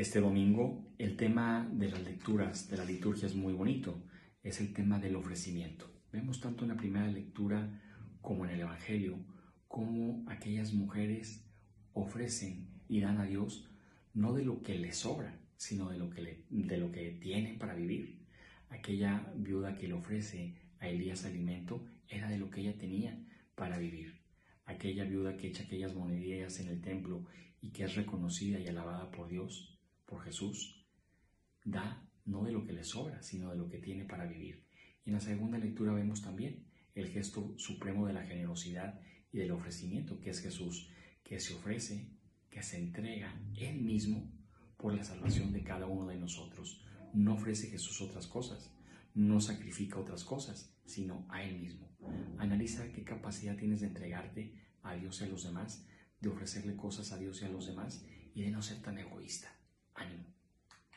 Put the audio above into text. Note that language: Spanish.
Este domingo el tema de las lecturas de la liturgia es muy bonito, es el tema del ofrecimiento. Vemos tanto en la primera lectura como en el Evangelio cómo aquellas mujeres ofrecen y dan a Dios no de lo que les sobra, sino de lo que, de lo que tienen para vivir. Aquella viuda que le ofrece a Elías alimento era de lo que ella tenía para vivir. Aquella viuda que echa aquellas monedillas en el templo y que es reconocida y alabada por Dios, por Jesús, da no de lo que le sobra, sino de lo que tiene para vivir. Y en la segunda lectura vemos también el gesto supremo de la generosidad y del ofrecimiento, que es Jesús, que se ofrece, que se entrega Él mismo por la salvación de cada uno de nosotros. No ofrece Jesús otras cosas, no sacrifica otras cosas, sino a Él mismo. Analiza qué capacidad tienes de entregarte a Dios y a los demás, de ofrecerle cosas a Dios y a los demás y de no ser tan egoísta.